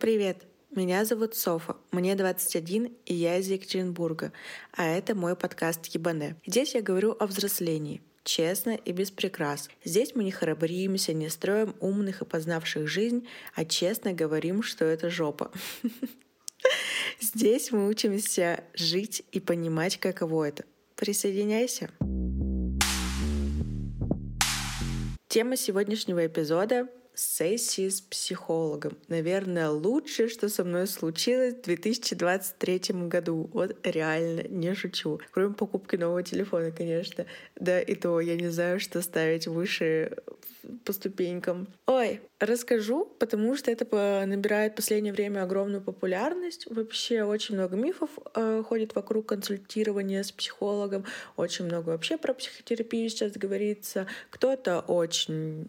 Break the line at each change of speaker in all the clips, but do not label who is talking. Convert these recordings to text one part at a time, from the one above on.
Привет! Меня зовут Софа, мне 21, и я из Екатеринбурга, а это мой подкаст «Ебане». Здесь я говорю о взрослении, честно и без прикрас. Здесь мы не храбримся, не строим умных и познавших жизнь, а честно говорим, что это жопа. Здесь мы учимся жить и понимать, каково это. Присоединяйся. Тема сегодняшнего эпизода сессии с психологом. Наверное, лучшее, что со мной случилось в 2023 году. Вот реально, не шучу. Кроме покупки нового телефона, конечно. Да, и то я не знаю, что ставить выше по ступенькам. Ой, расскажу, потому что это набирает в последнее время огромную популярность. Вообще очень много мифов э, ходит вокруг консультирования с психологом. Очень много вообще про психотерапию сейчас говорится. Кто-то очень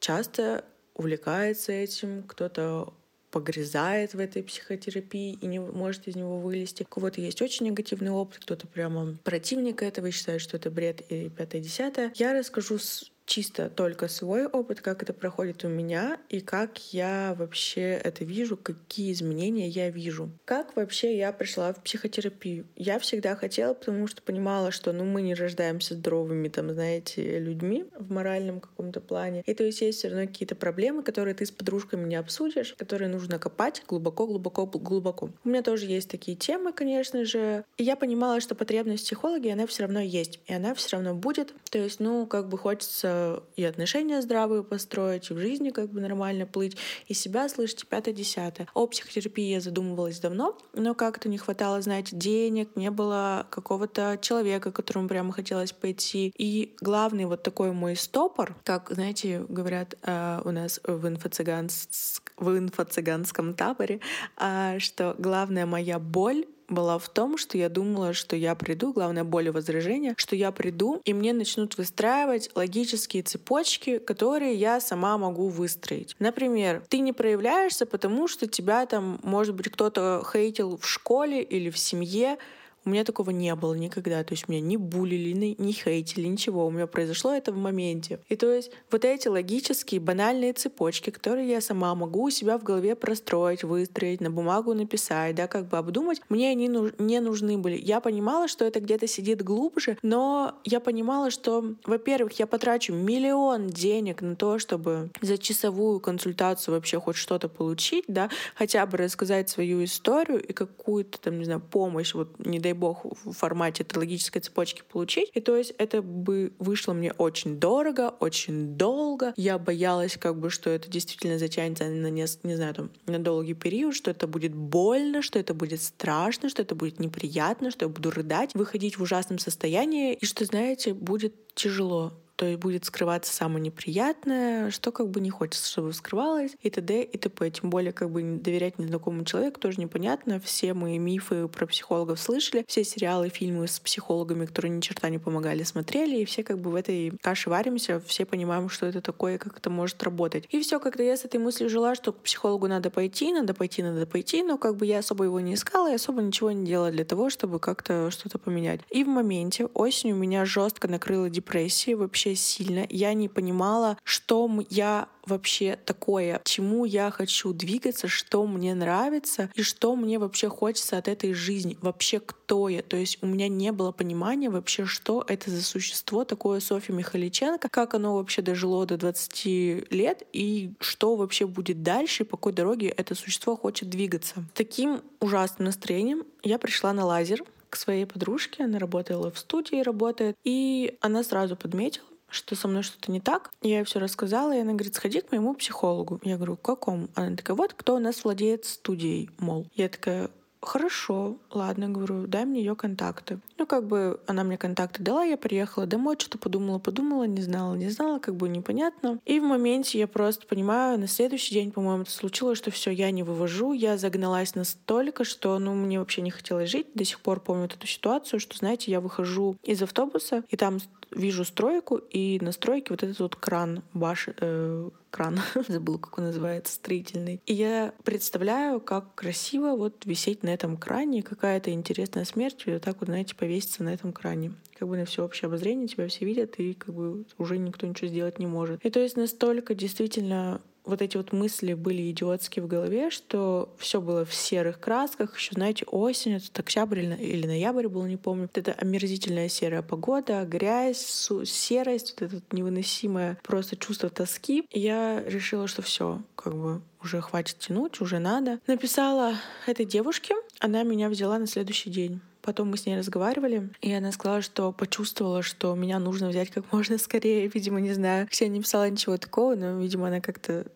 часто увлекается этим, кто-то погрязает в этой психотерапии и не может из него вылезти. У кого-то есть очень негативный опыт, кто-то прямо противник этого и считает, что это бред и пятое-десятое. Я расскажу чисто только свой опыт, как это проходит у меня и как я вообще это вижу, какие изменения я вижу. Как вообще я пришла в психотерапию? Я всегда хотела, потому что понимала, что ну, мы не рождаемся здоровыми, там, знаете, людьми в моральном каком-то плане. И то есть есть все равно какие-то проблемы, которые ты с подружками не обсудишь, которые нужно копать глубоко, глубоко, глубоко. У меня тоже есть такие темы, конечно же. И я понимала, что потребность в психологе, она все равно есть, и она все равно будет. То есть, ну, как бы хочется и отношения здравые построить, и в жизни как бы нормально плыть, и себя слышать, пятое-десятое. О психотерапии я задумывалась давно, но как-то не хватало, знаете, денег, не было какого-то человека, к которому прямо хотелось пойти. И главный вот такой мой стопор, как, знаете, говорят э, у нас в инфо-цыганском в инфо-цыганском таборе, э, что главная моя боль была в том, что я думала, что я приду, главное боль и возражение, что я приду, и мне начнут выстраивать логические цепочки, которые я сама могу выстроить. Например, ты не проявляешься, потому что тебя там, может быть, кто-то хейтил в школе или в семье, у меня такого не было никогда. То есть меня не булили, не хейтили, ничего. У меня произошло это в моменте. И то есть вот эти логические, банальные цепочки, которые я сама могу у себя в голове простроить, выстроить, на бумагу написать, да, как бы обдумать, мне они не нужны были. Я понимала, что это где-то сидит глубже, но я понимала, что, во-первых, я потрачу миллион денег на то, чтобы за часовую консультацию вообще хоть что-то получить, да, хотя бы рассказать свою историю и какую-то там, не знаю, помощь, вот не дай бог, в формате логической цепочки получить. И то есть это бы вышло мне очень дорого, очень долго. Я боялась, как бы, что это действительно затянется на, не, не знаю, там, на долгий период, что это будет больно, что это будет страшно, что это будет неприятно, что я буду рыдать, выходить в ужасном состоянии, и что, знаете, будет тяжело то есть будет скрываться самое неприятное, что как бы не хочется, чтобы скрывалось, и т.д. и т.п. Тем более как бы доверять незнакомому человеку тоже непонятно. Все мы мифы про психологов слышали, все сериалы, фильмы с психологами, которые ни черта не помогали, смотрели, и все как бы в этой каше варимся, все понимаем, что это такое, как это может работать. И все, когда я с этой мыслью жила, что к психологу надо пойти, надо пойти, надо пойти, но как бы я особо его не искала и особо ничего не делала для того, чтобы как-то что-то поменять. И в моменте осенью меня жестко накрыла депрессия, вообще вообще сильно. Я не понимала, что я вообще такое, чему я хочу двигаться, что мне нравится и что мне вообще хочется от этой жизни, вообще кто я. То есть у меня не было понимания вообще, что это за существо такое Софья Михаличенко, как оно вообще дожило до 20 лет и что вообще будет дальше, по какой дороге это существо хочет двигаться. Таким ужасным настроением я пришла на лазер, к своей подружке, она работала в студии, работает, и она сразу подметила, что со мной что-то не так. Я ей все рассказала, и она говорит, сходи к моему психологу. Я говорю, к какому? Она такая, вот кто у нас владеет студией, мол. Я такая, Хорошо, ладно, говорю, дай мне ее контакты. Ну, как бы она мне контакты дала, я приехала домой, что-то подумала, подумала, не знала, не знала, как бы непонятно. И в моменте я просто понимаю, на следующий день, по-моему, это случилось, что все, я не вывожу, я загналась настолько, что, ну, мне вообще не хотелось жить. До сих пор помню эту ситуацию, что, знаете, я выхожу из автобуса, и там вижу стройку, и на стройке вот этот вот кран баш... Э, кран, забыл, как он называется, строительный. И я представляю, как красиво вот висеть на этом кране, какая-то интересная смерть, вот так вот, знаете, повеситься на этом кране. Как бы на всеобщее обозрение тебя все видят, и как бы уже никто ничего сделать не может. И то есть настолько действительно вот эти вот мысли были идиотские в голове, что все было в серых красках. Еще, знаете, осень, это октябрь или ноябрь был, не помню. Вот это омерзительная серая погода, грязь, серость, вот это невыносимое просто чувство тоски. И я решила, что все, как бы уже хватит тянуть, уже надо. Написала этой девушке, она меня взяла на следующий день. Потом мы с ней разговаривали, и она сказала, что почувствовала, что меня нужно взять как можно скорее. Видимо, не знаю, я не писала ничего такого, но, видимо, она как-то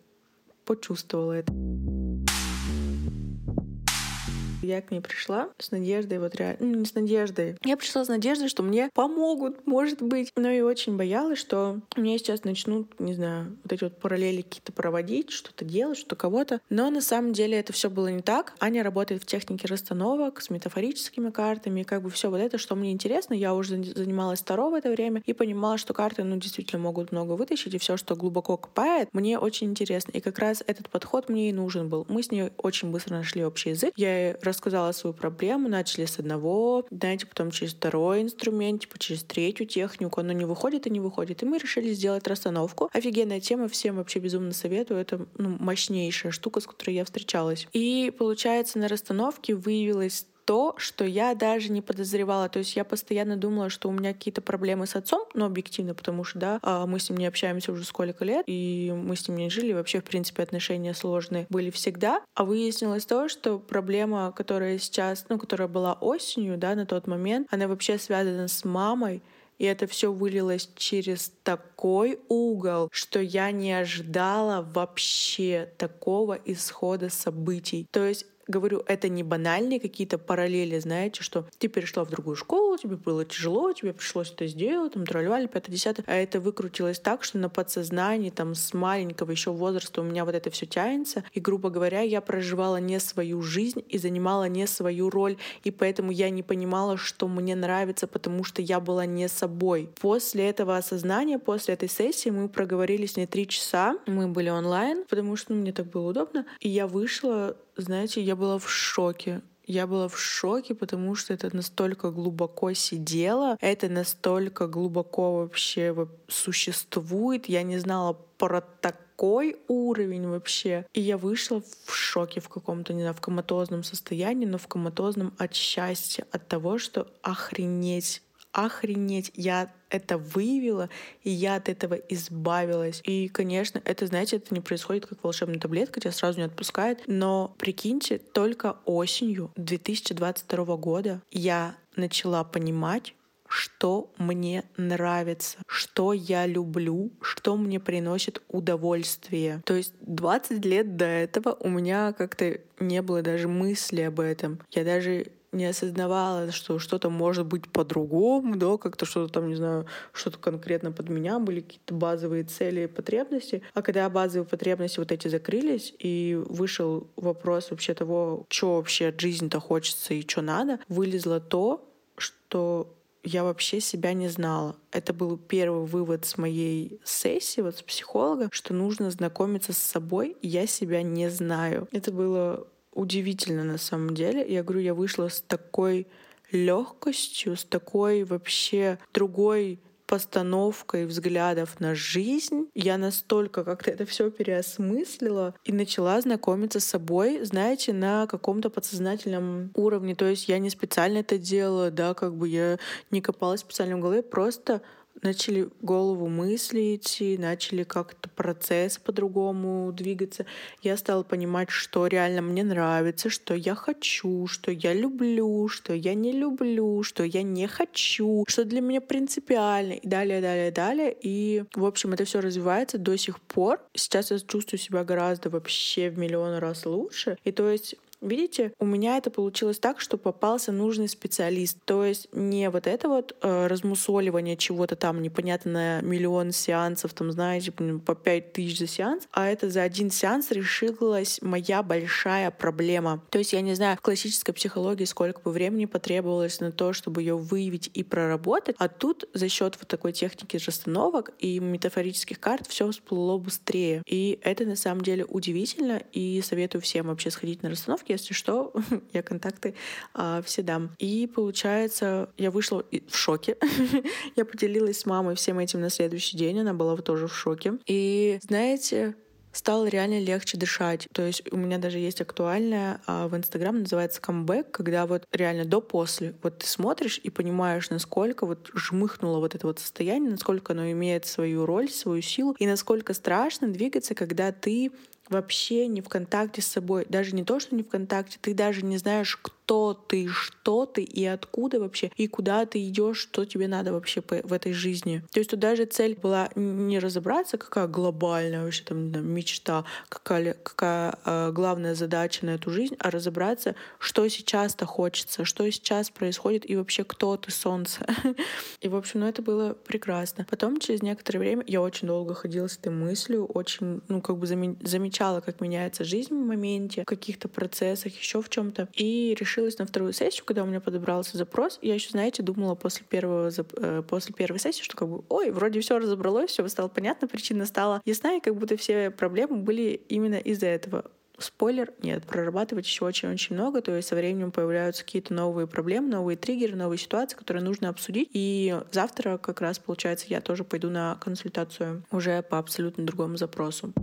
почувствовала это я к ней пришла с надеждой, вот реально, ну, не с надеждой. Я пришла с надеждой, что мне помогут, может быть. Но и очень боялась, что мне сейчас начнут, не знаю, вот эти вот параллели какие-то проводить, что-то делать, что кого-то. Но на самом деле это все было не так. Аня работает в технике расстановок с метафорическими картами, и как бы все вот это, что мне интересно. Я уже занималась Таро в это время и понимала, что карты, ну, действительно могут много вытащить, и все, что глубоко копает, мне очень интересно. И как раз этот подход мне и нужен был. Мы с ней очень быстро нашли общий язык. Я ей рассказала свою проблему, начали с одного, знаете, потом через второй инструмент, типа через третью технику, оно не выходит и не выходит. И мы решили сделать расстановку. Офигенная тема, всем вообще безумно советую. Это ну, мощнейшая штука, с которой я встречалась. И получается, на расстановке выявилось то, что я даже не подозревала. То есть я постоянно думала, что у меня какие-то проблемы с отцом, но объективно, потому что, да, а, мы с ним не общаемся уже сколько лет, и мы с ним не жили, вообще, в принципе, отношения сложные были всегда. А выяснилось то, что проблема, которая сейчас, ну, которая была осенью, да, на тот момент, она вообще связана с мамой, и это все вылилось через такой угол, что я не ожидала вообще такого исхода событий. То есть говорю, это не банальные какие-то параллели, знаете, что ты перешла в другую школу, тебе было тяжело, тебе пришлось это сделать, там, тролливали, пятое, десятое, а это выкрутилось так, что на подсознании, там, с маленького еще возраста у меня вот это все тянется, и, грубо говоря, я проживала не свою жизнь и занимала не свою роль, и поэтому я не понимала, что мне нравится, потому что я была не собой. После этого осознания, после этой сессии мы проговорили с ней три часа, мы были онлайн, потому что ну, мне так было удобно, и я вышла знаете, я была в шоке. Я была в шоке, потому что это настолько глубоко сидело, это настолько глубоко вообще существует. Я не знала про такой уровень вообще. И я вышла в шоке в каком-то, не знаю, в коматозном состоянии, но в коматозном от счастья, от того, что охренеть охренеть, я это выявила, и я от этого избавилась. И, конечно, это, знаете, это не происходит как волшебная таблетка, тебя сразу не отпускает. Но прикиньте, только осенью 2022 года я начала понимать, что мне нравится, что я люблю, что мне приносит удовольствие. То есть 20 лет до этого у меня как-то не было даже мысли об этом. Я даже не осознавала, что что-то может быть по-другому, да, как-то что-то там, не знаю, что-то конкретно под меня, были какие-то базовые цели и потребности. А когда базовые потребности вот эти закрылись, и вышел вопрос вообще того, что вообще от жизни-то хочется и что надо, вылезло то, что я вообще себя не знала. Это был первый вывод с моей сессии, вот с психологом, что нужно знакомиться с собой, я себя не знаю. Это было удивительно на самом деле. Я говорю, я вышла с такой легкостью, с такой вообще другой постановкой взглядов на жизнь. Я настолько как-то это все переосмыслила и начала знакомиться с собой, знаете, на каком-то подсознательном уровне. То есть я не специально это делала, да, как бы я не копалась специально в голове, просто начали голову мысли идти, начали как-то процесс по-другому двигаться. Я стала понимать, что реально мне нравится, что я хочу, что я люблю, что я не люблю, что я не хочу, что для меня принципиально и далее, далее, далее. И, в общем, это все развивается до сих пор. Сейчас я чувствую себя гораздо вообще в миллион раз лучше. И то есть Видите, у меня это получилось так, что попался нужный специалист. То есть не вот это вот э, размусоливание чего-то там непонятно на миллион сеансов, там, знаете, по пять тысяч за сеанс, а это за один сеанс решилась моя большая проблема. То есть я не знаю, в классической психологии сколько бы времени потребовалось на то, чтобы ее выявить и проработать, а тут за счет вот такой техники расстановок и метафорических карт все всплыло быстрее. И это на самом деле удивительно, и советую всем вообще сходить на расстановки, если что, я контакты а, все дам. И получается, я вышла в шоке. я поделилась с мамой всем этим на следующий день, она была тоже в шоке. И знаете, стало реально легче дышать. То есть у меня даже есть актуальная а, в Инстаграм, называется камбэк, когда вот реально до-после. Вот ты смотришь и понимаешь, насколько вот жмыхнуло вот это вот состояние, насколько оно имеет свою роль, свою силу, и насколько страшно двигаться, когда ты вообще не в контакте с собой. Даже не то, что не в контакте, ты даже не знаешь, кто ты, что ты и откуда вообще, и куда ты идешь, что тебе надо вообще в этой жизни. То есть тут даже цель была не разобраться, какая глобальная вообще там мечта, какая, какая э, главная задача на эту жизнь, а разобраться, что сейчас-то хочется, что сейчас происходит и вообще кто ты, солнце. И, в общем, ну это было прекрасно. Потом, через некоторое время, я очень долго ходила с этой мыслью, очень, ну, как бы замечала, как меняется жизнь в моменте, в каких-то процессах, еще в чем-то. И решила решилась на вторую сессию, когда у меня подобрался запрос. Я еще, знаете, думала после первого э, после первой сессии, что как бы, ой, вроде все разобралось, все стало понятно, причина стала ясна, и как будто все проблемы были именно из-за этого. Спойлер, нет, прорабатывать еще очень-очень много, то есть со временем появляются какие-то новые проблемы, новые триггеры, новые ситуации, которые нужно обсудить. И завтра как раз, получается, я тоже пойду на консультацию уже по абсолютно другому запросу.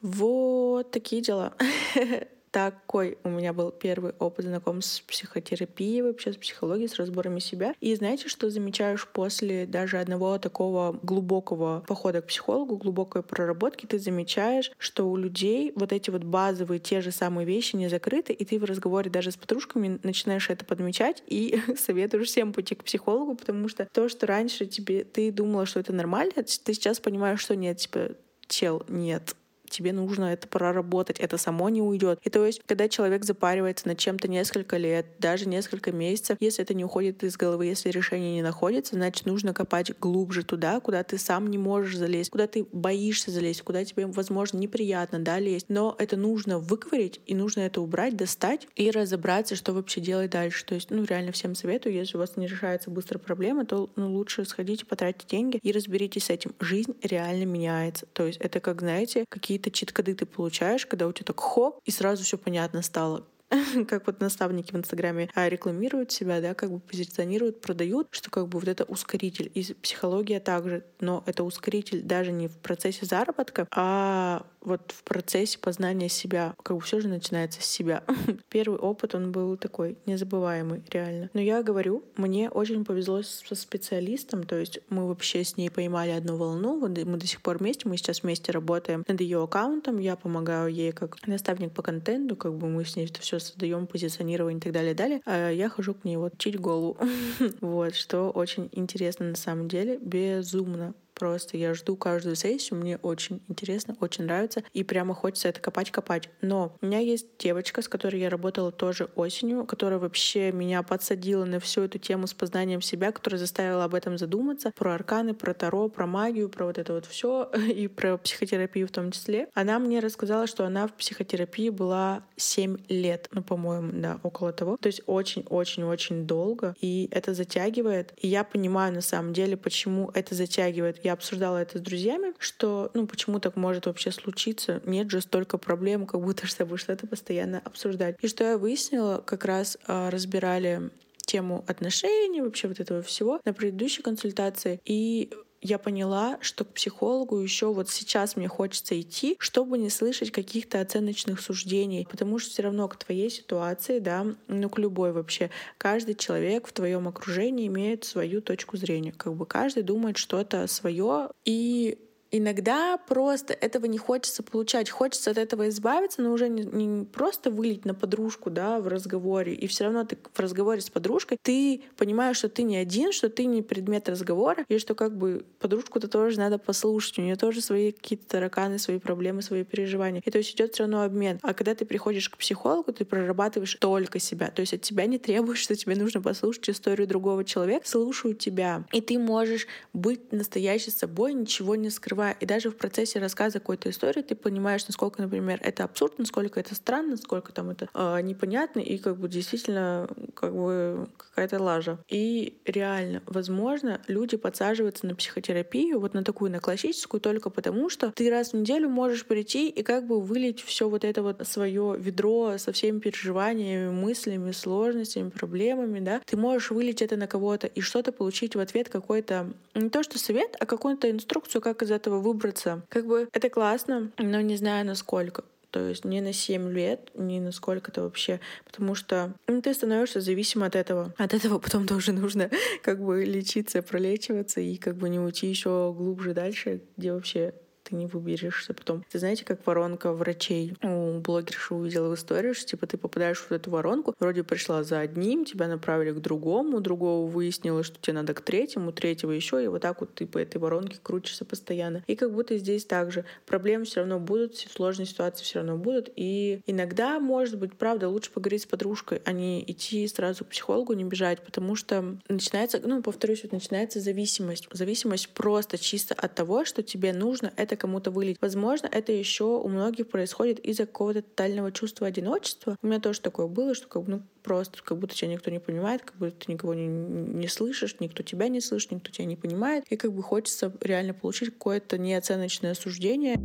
Вот такие дела. такой у меня был первый опыт знакомств с психотерапией, вообще с психологией, с разборами себя. И знаете, что замечаешь после даже одного такого глубокого похода к психологу, глубокой проработки, ты замечаешь, что у людей вот эти вот базовые те же самые вещи не закрыты, и ты в разговоре даже с подружками начинаешь это подмечать и советуешь всем пойти к психологу, потому что то, что раньше тебе ты думала, что это нормально, ты сейчас понимаешь, что нет, типа, чел, нет, тебе нужно это проработать, это само не уйдет. И то есть, когда человек запаривается над чем-то несколько лет, даже несколько месяцев, если это не уходит из головы, если решение не находится, значит, нужно копать глубже туда, куда ты сам не можешь залезть, куда ты боишься залезть, куда тебе, возможно, неприятно, да, лезть. Но это нужно выковырить, и нужно это убрать, достать и разобраться, что вообще делать дальше. То есть, ну, реально всем советую, если у вас не решается быстро проблема, то ну, лучше сходите, потратите деньги и разберитесь с этим. Жизнь реально меняется. То есть это как, знаете, какие-то какие-то чит-коды ты получаешь, когда у тебя так хоп, и сразу все понятно стало. как вот наставники в Инстаграме а, рекламируют себя, да, как бы позиционируют, продают, что как бы вот это ускоритель. И психология также, но это ускоритель даже не в процессе заработка, а вот в процессе познания себя, как бы все же начинается с себя. Первый опыт, он был такой незабываемый, реально. Но я говорю, мне очень повезло со специалистом, то есть мы вообще с ней поймали одну волну, мы до сих пор вместе, мы сейчас вместе работаем над ее аккаунтом, я помогаю ей как наставник по контенту, как бы мы с ней это все создаем, позиционирование и так далее, далее. А я хожу к ней вот чить голову. вот, что очень интересно на самом деле, безумно Просто я жду каждую сессию, мне очень интересно, очень нравится, и прямо хочется это копать-копать. Но у меня есть девочка, с которой я работала тоже осенью, которая вообще меня подсадила на всю эту тему с познанием себя, которая заставила об этом задуматься, про арканы, про таро, про магию, про вот это вот все и про психотерапию в том числе. Она мне рассказала, что она в психотерапии была 7 лет, ну, по-моему, да, около того. То есть очень-очень-очень долго, и это затягивает. И я понимаю на самом деле, почему это затягивает я обсуждала это с друзьями, что, ну, почему так может вообще случиться? Нет же столько проблем, как будто с тобой что-то постоянно обсуждать. И что я выяснила, как раз э, разбирали тему отношений, вообще вот этого всего на предыдущей консультации. И я поняла, что к психологу еще вот сейчас мне хочется идти, чтобы не слышать каких-то оценочных суждений, потому что все равно к твоей ситуации, да, ну к любой вообще, каждый человек в твоем окружении имеет свою точку зрения, как бы каждый думает что-то свое, и Иногда просто этого не хочется получать, хочется от этого избавиться, но уже не, не просто вылить на подружку, да, в разговоре, и все равно ты в разговоре с подружкой, ты понимаешь, что ты не один, что ты не предмет разговора, и что как бы подружку-то тоже надо послушать, у нее тоже свои какие-то тараканы, свои проблемы, свои переживания. И то есть идет все равно обмен. А когда ты приходишь к психологу, ты прорабатываешь только себя. То есть от тебя не требуешь, что тебе нужно послушать историю другого человека, слушают тебя. И ты можешь быть настоящей собой, ничего не скрывать переживая. И даже в процессе рассказа какой-то истории ты понимаешь, насколько, например, это абсурд, насколько это странно, насколько там это э, непонятно и как бы действительно как бы какая-то лажа. И реально, возможно, люди подсаживаются на психотерапию, вот на такую, на классическую, только потому, что ты раз в неделю можешь прийти и как бы вылить все вот это вот свое ведро со всеми переживаниями, мыслями, сложностями, проблемами, да, ты можешь вылить это на кого-то и что-то получить в ответ какой-то, не то что совет, а какую-то инструкцию, как из этого выбраться. Как бы это классно, но не знаю насколько. То есть не на 7 лет, не на сколько-то вообще. Потому что ну, ты становишься зависим от этого. От этого потом тоже нужно как бы лечиться, пролечиваться и как бы не уйти еще глубже дальше, где вообще ты не выберешься потом. Ты знаете, как воронка врачей у блогерши увидела в истории, что типа ты попадаешь в эту воронку, вроде пришла за одним, тебя направили к другому, другого выяснилось, что тебе надо к третьему, третьего еще, и вот так вот ты по этой воронке крутишься постоянно. И как будто здесь также проблемы все равно будут, сложные ситуации все равно будут, и иногда, может быть, правда, лучше поговорить с подружкой, а не идти сразу к психологу, не бежать, потому что начинается, ну, повторюсь, вот начинается зависимость. Зависимость просто чисто от того, что тебе нужно это это кому-то вылить. Возможно, это еще у многих происходит из-за какого-то тотального чувства одиночества. У меня тоже такое было, что как бы, ну, просто как будто тебя никто не понимает, как будто ты никого не, не слышишь, никто тебя не слышит, никто тебя не понимает. И как бы хочется реально получить какое-то неоценочное суждение.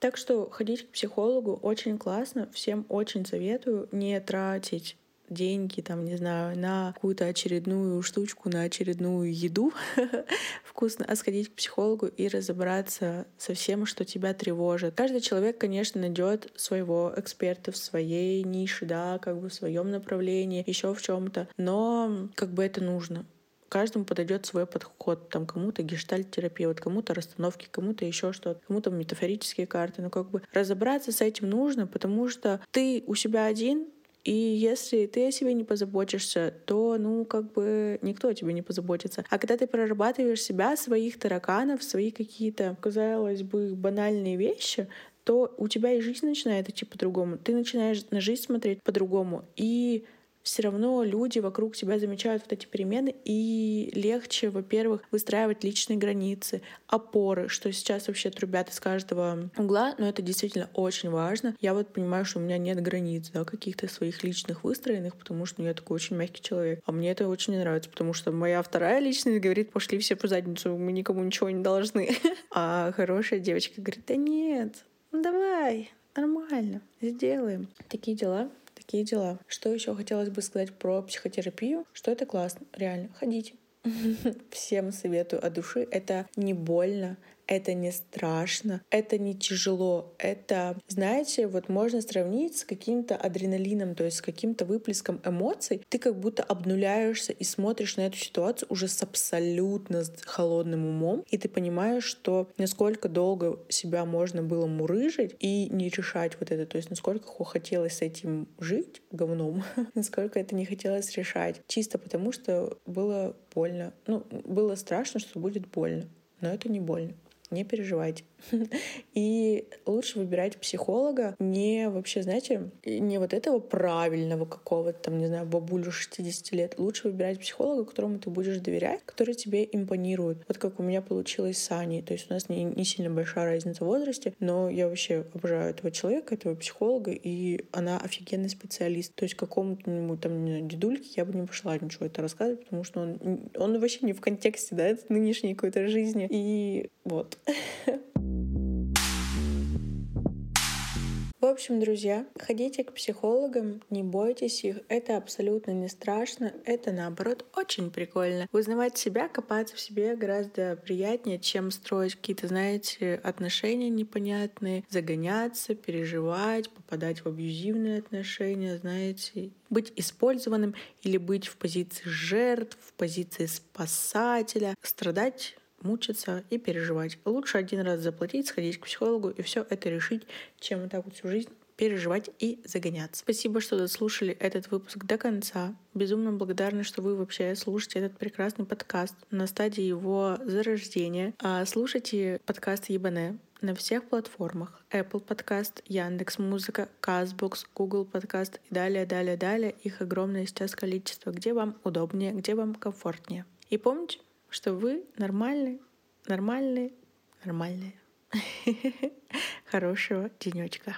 Так что ходить к психологу очень классно, всем очень советую не тратить деньги, там, не знаю, на какую-то очередную штучку, на очередную еду вкусно, а сходить к психологу и разобраться со всем, что тебя тревожит. Каждый человек, конечно, найдет своего эксперта в своей нише, да, как бы в своем направлении, еще в чем-то, но как бы это нужно каждому подойдет свой подход. Там кому-то гештальт-терапия, вот кому-то расстановки, кому-то еще что-то, кому-то метафорические карты. Но как бы разобраться с этим нужно, потому что ты у себя один, и если ты о себе не позаботишься, то, ну, как бы никто о тебе не позаботится. А когда ты прорабатываешь себя, своих тараканов, свои какие-то, казалось бы, банальные вещи, то у тебя и жизнь начинает идти по-другому. Ты начинаешь на жизнь смотреть по-другому. И все равно люди вокруг тебя замечают вот эти перемены, и легче, во-первых, выстраивать личные границы, опоры, что сейчас вообще трубят из каждого угла, но это действительно очень важно. Я вот понимаю, что у меня нет границ, да, каких-то своих личных выстроенных, потому что ну, я такой очень мягкий человек. А мне это очень не нравится, потому что моя вторая личность говорит, пошли все по задницу, мы никому ничего не должны. А хорошая девочка говорит, да нет, ну давай, нормально, сделаем. Такие дела такие дела. Что еще хотелось бы сказать про психотерапию? Что это классно, реально. Ходите. Всем советую от души. Это не больно, это не страшно, это не тяжело. Это, знаете, вот можно сравнить с каким-то адреналином, то есть с каким-то выплеском эмоций. Ты как будто обнуляешься и смотришь на эту ситуацию уже с абсолютно холодным умом, и ты понимаешь, что насколько долго себя можно было мурыжить и не решать вот это, то есть насколько хотелось с этим жить говном, насколько это не хотелось решать, чисто потому что было больно. Ну, было страшно, что будет больно, но это не больно не переживайте. И лучше выбирать психолога не вообще, знаете, не вот этого правильного какого-то, там, не знаю, бабулю 60 лет. Лучше выбирать психолога, которому ты будешь доверять, который тебе импонирует. Вот как у меня получилось с Аней. То есть у нас не, не сильно большая разница в возрасте, но я вообще обожаю этого человека, этого психолога, и она офигенный специалист. То есть какому-то там не знаю, дедульке я бы не пошла ничего это рассказывать, потому что он, он вообще не в контексте, да, нынешней какой-то жизни. И вот. общем, друзья, ходите к психологам, не бойтесь их, это абсолютно не страшно, это наоборот очень прикольно. Узнавать себя, копаться в себе гораздо приятнее, чем строить какие-то, знаете, отношения непонятные, загоняться, переживать, попадать в абьюзивные отношения, знаете, быть использованным или быть в позиции жертв, в позиции спасателя, страдать мучиться и переживать. Лучше один раз заплатить, сходить к психологу и все это решить, чем вот так вот всю жизнь переживать и загоняться. Спасибо, что дослушали этот выпуск до конца. Безумно благодарна, что вы вообще слушаете этот прекрасный подкаст на стадии его зарождения. А слушайте подкаст Ебане на всех платформах. Apple Podcast, Яндекс Музыка, Казбокс, Google Podcast и далее, далее, далее. Их огромное сейчас количество, где вам удобнее, где вам комфортнее. И помните, что вы нормальные, нормальные, нормальные. Хорошего денечка.